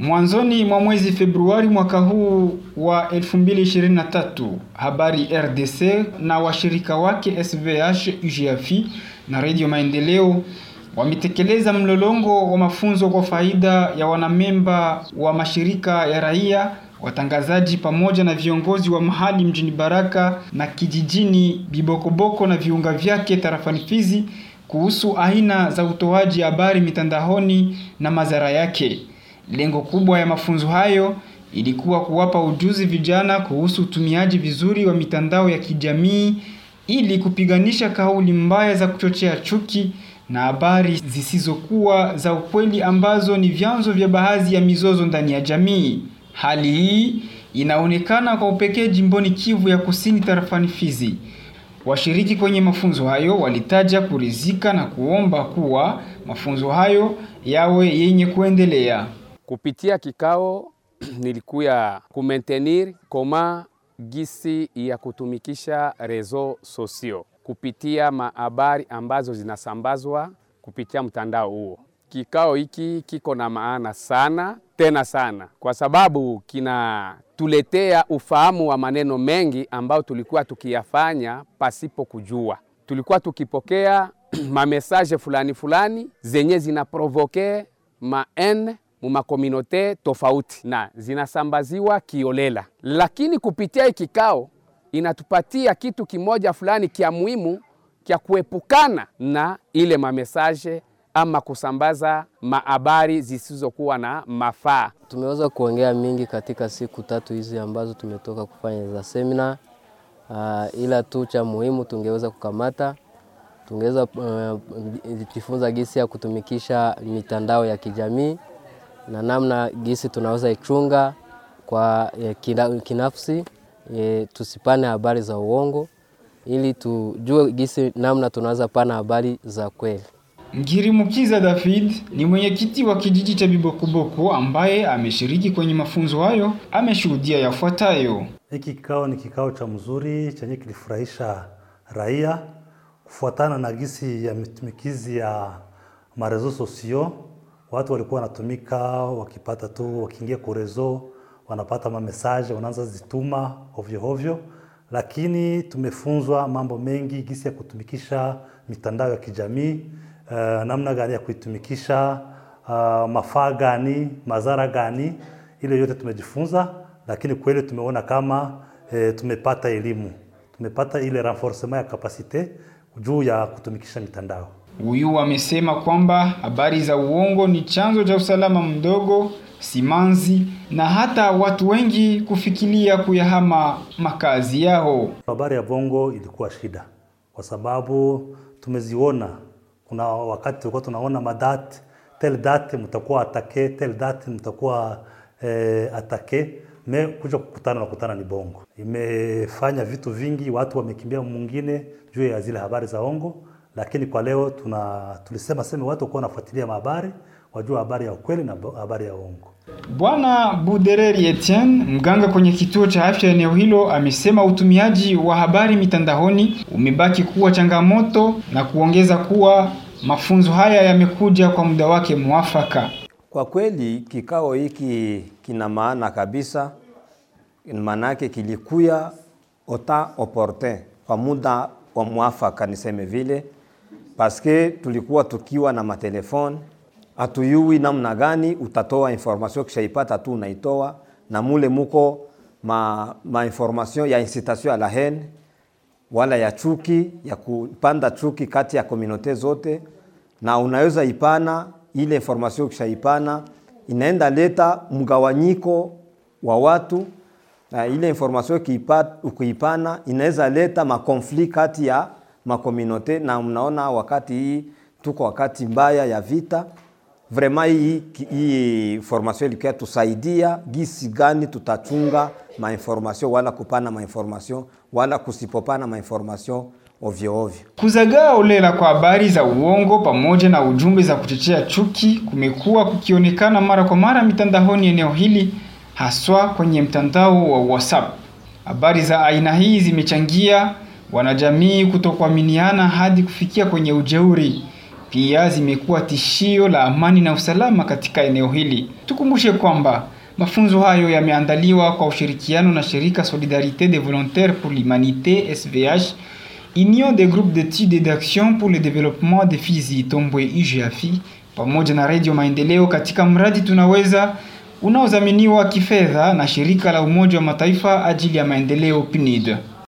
Mwanzoni mwa mwezi Februari mwaka huu wa 2023, habari RDC na washirika wake SVH, UGFI na Radio Maendeleo wametekeleza mlolongo wa mafunzo kwa faida ya wanamemba wa mashirika ya raia, watangazaji pamoja na viongozi wa mahali mjini Baraka na kijijini Bibokoboko na viunga vyake tarafani Fizi kuhusu aina za utoaji habari mitandaoni na madhara yake. Lengo kubwa ya mafunzo hayo ilikuwa kuwapa ujuzi vijana kuhusu utumiaji vizuri wa mitandao ya kijamii ili kupiganisha kauli mbaya za kuchochea chuki na habari zisizokuwa za ukweli ambazo ni vyanzo vya baadhi ya mizozo ndani ya jamii. Hali hii inaonekana kwa upekee jimboni Kivu ya Kusini tarafani Fizi. Washiriki kwenye mafunzo hayo walitaja kurizika na kuomba kuwa mafunzo hayo yawe yenye kuendelea. Kupitia kikao nilikuya kumaintenir koma gisi ya kutumikisha rezo sosio kupitia mahabari ambazo zinasambazwa kupitia mtandao huo. Kikao hiki kiko na maana sana tena sana, kwa sababu kinatuletea ufahamu wa maneno mengi ambayo tulikuwa tukiyafanya pasipo kujua. Tulikuwa tukipokea mamesaje fulani fulani zenye zinaprovoke maen mu tofauti na zinasambaziwa kiolela, lakini kupitia hii kikao inatupatia kitu kimoja fulani kia muhimu kya kuepukana na ile mamesaje ama kusambaza mahabari zisizokuwa na mafaa. Tumeweza kuongea mingi katika siku tatu hizi ambazo tumetoka kufanya za semina. Uh, ila tu cha muhimu tungeweza kukamata, tungeweza uh, jifunza gisi ya kutumikisha mitandao ya kijamii na namna gisi tunaweza ichunga kwa uh, kinafsi E, tusipane habari za uongo ili tujue gisi namna tunaweza pana habari za kweli. Ngirimukiza David ni mwenyekiti wa kijiji cha Bibokoboko ambaye ameshiriki kwenye mafunzo hayo, ameshuhudia yafuatayo. Hiki kikao ni kikao cha mzuri chenye kilifurahisha raia kufuatana na gisi ya mitumikizi ya marezo sosio. Watu walikuwa wanatumika wakipata tu, wakiingia kurezo wanapata mamesaje wanaanza zituma ovyo ovyo, lakini tumefunzwa mambo mengi gisi ya kutumikisha mitandao ya kijamii uh, namna gani ya kuitumikisha uh, mafaa gani, madhara gani, ile yote tumejifunza, lakini kweli tumeona kama eh, tumepata elimu, tumepata ile renforcement ya kapasite juu ya kutumikisha mitandao. Huyu amesema kwamba habari za uongo ni chanzo cha usalama mdogo simanzi na hata watu wengi kufikilia kuyahama makazi yao. Habari ya bongo ilikuwa shida, kwa sababu tumeziona. Kuna wakati tulikuwa tunaona madate tel date mtakuwa atake tel date mtakuwa eh, atake me kuja kukutana na kukutana ni bongo. Imefanya vitu vingi, watu wamekimbia mwingine juu ya zile habari za ongo, lakini kwa leo tuna tulisema sema watu kwa wanafuatilia habari wajua habari ya ukweli na habari ya uongo. Bwana Budereri Etienne, mganga kwenye kituo cha afya eneo hilo, amesema utumiaji wa habari mitandaoni umebaki kuwa changamoto na kuongeza kuwa mafunzo haya yamekuja kwa muda wake mwafaka. Kwa kweli kikao hiki kina maana kabisa, maanake kilikuya ota oportun kwa muda wa mwafaka, niseme vile paske tulikuwa tukiwa na matelefoni hatuyui namna gani utatoa information kishaipata tu unaitoa, na mule muko ma, ma information ya incitation ya la haine wala ya chuki ya kupanda chuki kati ya komunote zote, na unaweza ipana ile information kishaipana inaenda leta mgawanyiko wa watu, na ile information ukiipana inaweza leta makonfli kati ya makomunote, na mnaona wakati hii tuko wakati mbaya ya vita vrema hii, hii formation ilikuwa tusaidia gisi gani tutachunga mainformation wala kupana mainformation wala kusipopana mainformation ovyo ovyo. Kuzagaa olela kwa habari za uongo pamoja na ujumbe za kuchochea chuki kumekuwa kukionekana mara kwa mara mitandaoni eneo hili, haswa kwenye mtandao wa WhatsApp. Habari za aina hii zimechangia wanajamii kutokuaminiana hadi kufikia kwenye ujeuri. pia zimekuwa tishio la amani na usalama katika eneo hili. Tukumbushe kwamba mafunzo hayo yameandaliwa kwa ushirikiano na shirika Solidarité des Volontaires pour l'Humanité SVH, Union des groupes d'études et d'action pour le développement de Fizi Tombwe IGAFI pamoja na Radio Maendeleo katika mradi Tunaweza unaodhaminiwa kifedha na shirika la Umoja wa Mataifa ajili ya maendeleo PNUD.